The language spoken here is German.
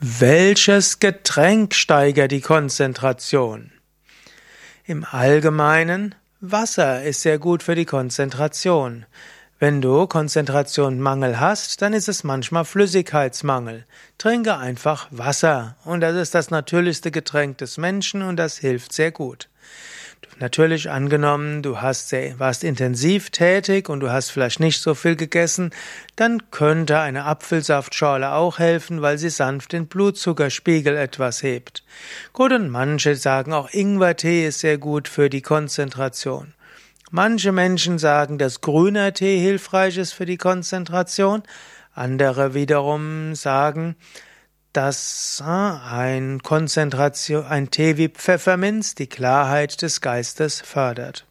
Welches Getränk steigert die Konzentration? Im Allgemeinen, Wasser ist sehr gut für die Konzentration. Wenn du Konzentrationmangel hast, dann ist es manchmal Flüssigkeitsmangel. Trinke einfach Wasser und das ist das natürlichste Getränk des Menschen und das hilft sehr gut. Natürlich angenommen, du hast sehr, warst intensiv tätig und du hast vielleicht nicht so viel gegessen, dann könnte eine Apfelsaftschorle auch helfen, weil sie sanft den Blutzuckerspiegel etwas hebt. Gut, und manche sagen auch Ingwertee ist sehr gut für die Konzentration. Manche Menschen sagen, dass grüner Tee hilfreich ist für die Konzentration. Andere wiederum sagen, dass ein Konzentration, ein Tee wie Pfefferminz die Klarheit des Geistes fördert.